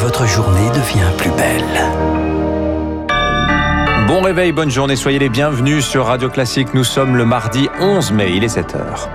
votre journée devient plus belle. Bon réveil, bonne journée, soyez les bienvenus sur Radio Classique. Nous sommes le mardi 11 mai, il est 7h.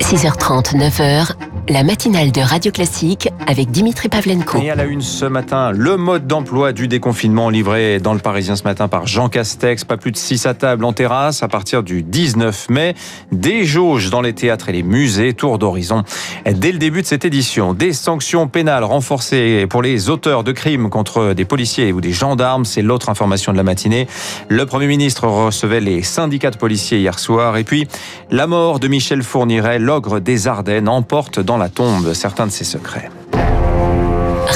6h30, 9h, la matinale de Radio Classique avec Dimitri Pavlenko. Et à la une ce matin, le mode d'emploi du déconfinement livré dans le Parisien ce matin par Jean Castex. Pas plus de 6 à table en terrasse à partir du 19 mai. Des jauges dans les théâtres et les musées. Tour d'horizon dès le début de cette édition. Des sanctions pénales renforcées pour les auteurs de crimes contre des policiers ou des gendarmes. C'est l'autre information de la matinée. Le Premier ministre recevait les syndicats de policiers hier soir. Et puis, la mort de Michel Fourniret, l'ogre des Ardennes, emporte dans la tombe certains de ses secrets.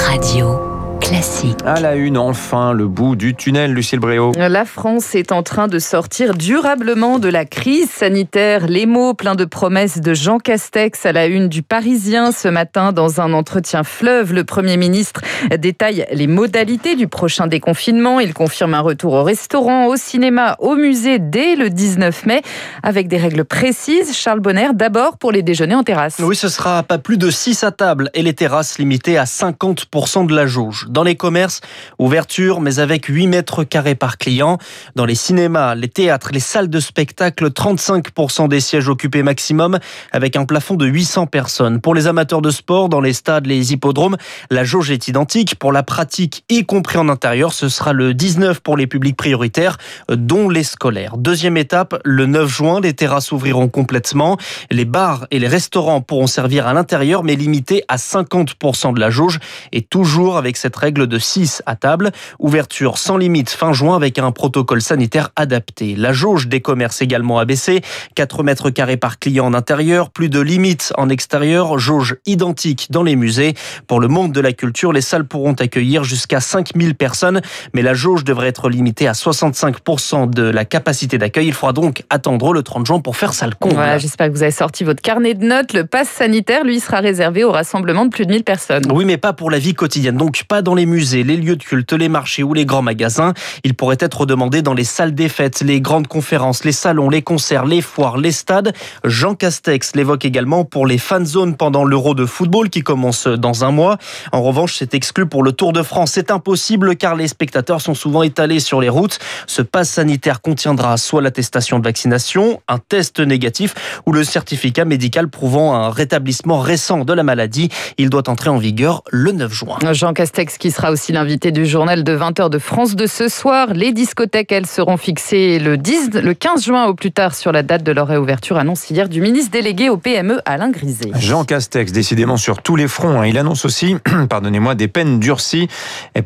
Radio. Classique. À la une, enfin, le bout du tunnel, Lucille Bréau. La France est en train de sortir durablement de la crise sanitaire. Les mots pleins de promesses de Jean Castex à la une du Parisien ce matin dans un entretien fleuve. Le Premier ministre détaille les modalités du prochain déconfinement. Il confirme un retour au restaurant, au cinéma, au musée dès le 19 mai avec des règles précises. Charles Bonner, d'abord pour les déjeuners en terrasse. Oui, ce sera pas plus de 6 à table et les terrasses limitées à 50% de la jauge. Dans les commerces, ouverture, mais avec 8 mètres carrés par client. Dans les cinémas, les théâtres, les salles de spectacle, 35% des sièges occupés maximum, avec un plafond de 800 personnes. Pour les amateurs de sport, dans les stades, les hippodromes, la jauge est identique. Pour la pratique, y compris en intérieur, ce sera le 19 pour les publics prioritaires, dont les scolaires. Deuxième étape, le 9 juin, les terrasses ouvriront complètement. Les bars et les restaurants pourront servir à l'intérieur, mais limités à 50% de la jauge, et toujours avec cette règle de 6 à table. Ouverture sans limite fin juin avec un protocole sanitaire adapté. La jauge des commerces également abaissée. 4 mètres carrés par client en intérieur, plus de limites en extérieur, jauge identique dans les musées. Pour le monde de la culture, les salles pourront accueillir jusqu'à 5000 personnes, mais la jauge devrait être limitée à 65% de la capacité d'accueil. Il faudra donc attendre le 30 juin pour faire ça le compte. Voilà, j'espère que vous avez sorti votre carnet de notes. Le pass sanitaire, lui, sera réservé au rassemblement de plus de 1000 personnes. Oui, mais pas pour la vie quotidienne. Donc pas dans les musées, les lieux de culte, les marchés ou les grands magasins. Il pourrait être demandé dans les salles des fêtes, les grandes conférences, les salons, les concerts, les foires, les stades. Jean Castex l'évoque également pour les fan zones pendant l'Euro de football qui commence dans un mois. En revanche, c'est exclu pour le Tour de France. C'est impossible car les spectateurs sont souvent étalés sur les routes. Ce pass sanitaire contiendra soit l'attestation de vaccination, un test négatif ou le certificat médical prouvant un rétablissement récent de la maladie. Il doit entrer en vigueur le 9 juin. Jean Castex sera aussi l'invité du journal de 20h de France de ce soir. Les discothèques, elles, seront fixées le, 10, le 15 juin au plus tard sur la date de leur réouverture, annonce hier du ministre délégué au PME Alain Griset. Jean Castex, décidément sur tous les fronts. Hein. Il annonce aussi, pardonnez-moi, des peines durcies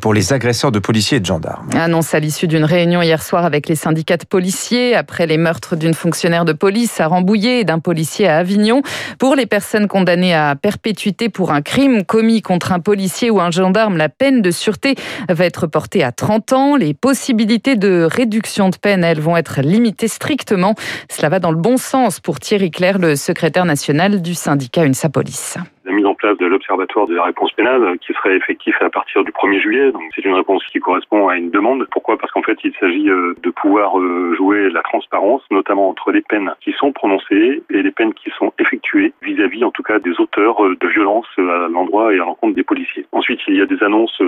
pour les agresseurs de policiers et de gendarmes. Annonce à l'issue d'une réunion hier soir avec les syndicats de policiers après les meurtres d'une fonctionnaire de police à Rambouillet et d'un policier à Avignon. Pour les personnes condamnées à perpétuité pour un crime commis contre un policier ou un gendarme, la peine de sûreté va être portée à 30 ans. Les possibilités de réduction de peine, elles, vont être limitées strictement. Cela va dans le bon sens pour Thierry Claire, le secrétaire national du syndicat UNSA Police la mise en place de l'Observatoire de la réponse pénale qui serait effectif à partir du 1er juillet. Donc c'est une réponse qui correspond à une demande. Pourquoi? Parce qu'en fait, il s'agit de pouvoir jouer la transparence, notamment entre les peines qui sont prononcées et les peines qui sont effectuées vis-à-vis, en tout cas, des auteurs de violences à l'endroit et à l'encontre des policiers. Ensuite, il y a des annonces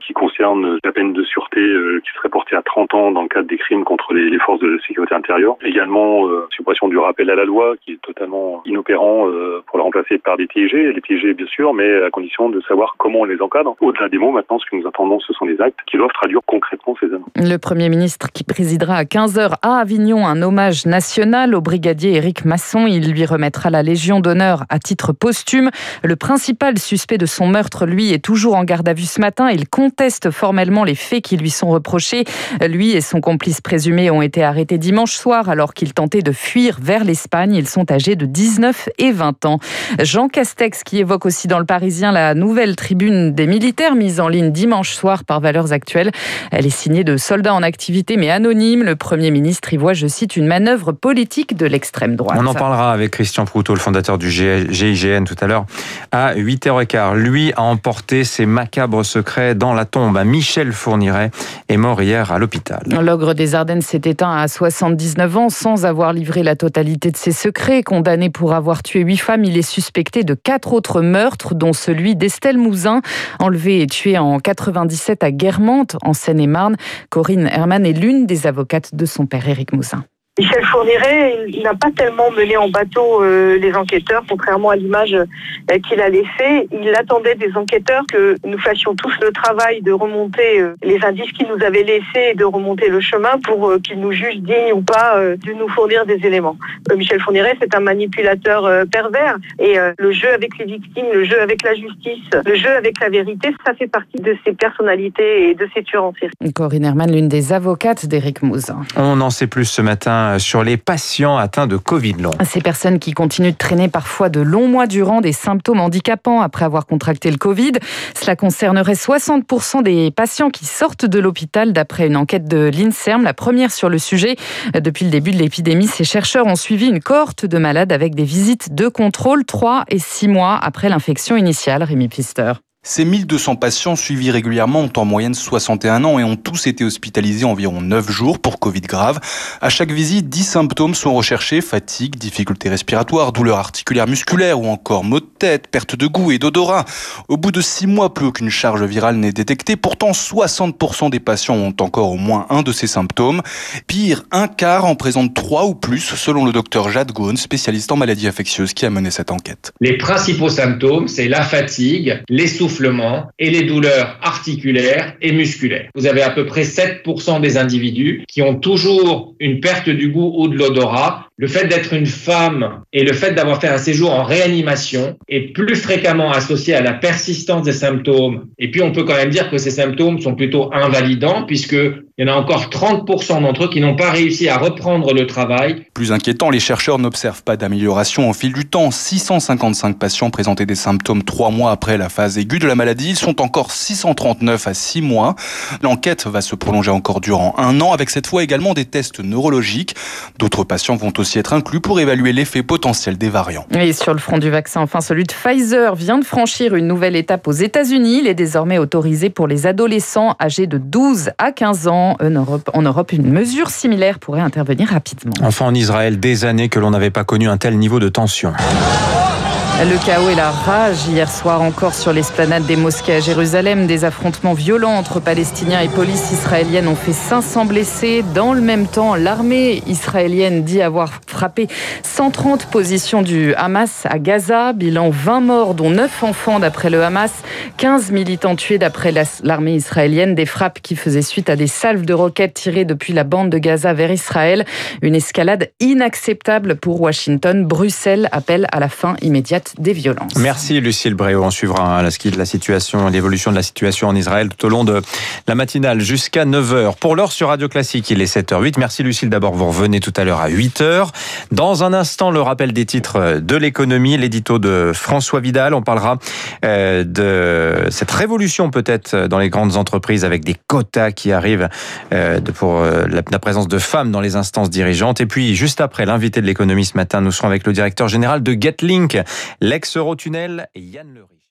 qui concernent la peine de sûreté qui serait portée à 30 ans dans le cadre des crimes contre les, forces de sécurité intérieure. Également, suppression du rappel à la loi qui est totalement inopérant pour le remplacer par des TIG piégés, bien sûr, mais à condition de savoir comment on les encadre. Au-delà des mots, maintenant, ce que nous attendons, ce sont les actes qui doivent traduire concrètement ces annonces. Le Premier ministre qui présidera à 15h à Avignon un hommage national au brigadier Éric Masson. Il lui remettra la Légion d'honneur à titre posthume. Le principal suspect de son meurtre, lui, est toujours en garde à vue ce matin. Il conteste formellement les faits qui lui sont reprochés. Lui et son complice présumé ont été arrêtés dimanche soir alors qu'ils tentaient de fuir vers l'Espagne. Ils sont âgés de 19 et 20 ans. Jean Castex, qui évoque aussi dans le Parisien la nouvelle tribune des militaires mise en ligne dimanche soir par Valeurs Actuelles. Elle est signée de soldats en activité mais anonymes. Le Premier ministre y voit, je cite, une manœuvre politique de l'extrême droite. On en parlera avec Christian Proutot, le fondateur du GIGN tout à l'heure à 8h15. Lui a emporté ses macabres secrets dans la tombe. Michel Fourniret est mort hier à l'hôpital. L'ogre des Ardennes s'est éteint à 79 ans sans avoir livré la totalité de ses secrets. Condamné pour avoir tué huit femmes, il est suspecté de quatre autres meurtres, dont celui d'Estelle Mouzin, enlevée et tuée en 97 à Guermantes, en Seine-et-Marne. Corinne Herman est l'une des avocates de son père, Éric Mouzin. Michel Fourniret, il n'a pas tellement mené en bateau euh, les enquêteurs, contrairement à l'image euh, qu'il a laissée. Il attendait des enquêteurs que nous fassions tous le travail de remonter euh, les indices qu'ils nous avaient laissés et de remonter le chemin pour qu'ils nous jugent dignes ou pas de nous fournir des éléments. Michel Fourniret, c'est un manipulateur pervers et le jeu avec les victimes, le jeu avec la justice, le jeu avec la vérité, ça fait partie de ses personnalités et de ses tueurs en série. Corinne Herman, l'une des avocates d'Éric Mouzin. On en sait plus ce matin sur les patients atteints de Covid long. Ces personnes qui continuent de traîner parfois de longs mois durant des symptômes handicapants après avoir contracté le Covid. Cela concernerait 60% des patients qui sortent de l'hôpital d'après une enquête de l'INSERM, la première sur le sujet. Depuis le début de l'épidémie, ces chercheurs ont suivi une cohorte de malades avec des visites de contrôle 3 et 6 mois après l'infection initiale. Rémi Pister. Ces 1200 patients suivis régulièrement ont en moyenne 61 ans et ont tous été hospitalisés environ 9 jours pour Covid grave. À chaque visite, 10 symptômes sont recherchés, fatigue, difficultés respiratoires, douleurs articulaires musculaires ou encore maux de tête, perte de goût et d'odorat. Au bout de 6 mois, plus aucune charge virale n'est détectée. Pourtant, 60% des patients ont encore au moins un de ces symptômes. Pire, un quart en présente 3 ou plus, selon le docteur Jade Gaune, spécialiste en maladies infectieuses qui a mené cette enquête. Les principaux symptômes, c'est la fatigue, et les douleurs articulaires et musculaires. Vous avez à peu près 7% des individus qui ont toujours une perte du goût ou de l'odorat. Le fait d'être une femme et le fait d'avoir fait un séjour en réanimation est plus fréquemment associé à la persistance des symptômes. Et puis on peut quand même dire que ces symptômes sont plutôt invalidants puisque il y en a encore 30% d'entre eux qui n'ont pas réussi à reprendre le travail. Plus inquiétant, les chercheurs n'observent pas d'amélioration au fil du temps. 655 patients présentaient des symptômes trois mois après la phase aiguë de la maladie. Ils sont encore 639 à 6 mois. L'enquête va se prolonger encore durant un an avec cette fois également des tests neurologiques. D'autres patients vont aussi être inclus pour évaluer l'effet potentiel des variants. Et sur le front du vaccin, enfin celui de Pfizer vient de franchir une nouvelle étape aux États-Unis. Il est désormais autorisé pour les adolescents âgés de 12 à 15 ans. En Europe, en Europe, une mesure similaire pourrait intervenir rapidement. Enfin, en Israël, des années que l'on n'avait pas connu un tel niveau de tension. Le chaos et la rage hier soir encore sur l'esplanade des mosquées à Jérusalem. Des affrontements violents entre Palestiniens et police israélienne ont fait 500 blessés. Dans le même temps, l'armée israélienne dit avoir frappé 130 positions du Hamas à Gaza. Bilan 20 morts, dont 9 enfants d'après le Hamas. 15 militants tués d'après l'armée israélienne. Des frappes qui faisaient suite à des salves de roquettes tirées depuis la bande de Gaza vers Israël. Une escalade inacceptable pour Washington. Bruxelles appelle à la fin immédiate des violences. Merci Lucille Bréau. On suivra la, la situation, l'évolution de la situation en Israël tout au long de la matinale jusqu'à 9h. Pour l'heure sur Radio Classique, il est 7h08. Merci Lucille. D'abord, vous revenez tout à l'heure à 8h. Dans un instant, le rappel des titres de l'économie, l'édito de François Vidal. On parlera euh, de cette révolution peut-être dans les grandes entreprises avec des quotas qui arrivent euh, pour euh, la présence de femmes dans les instances dirigeantes. Et puis, juste après l'invité de l'économie ce matin, nous serons avec le directeur général de GetLink, l'ex-Eurotunnel Yann Lery.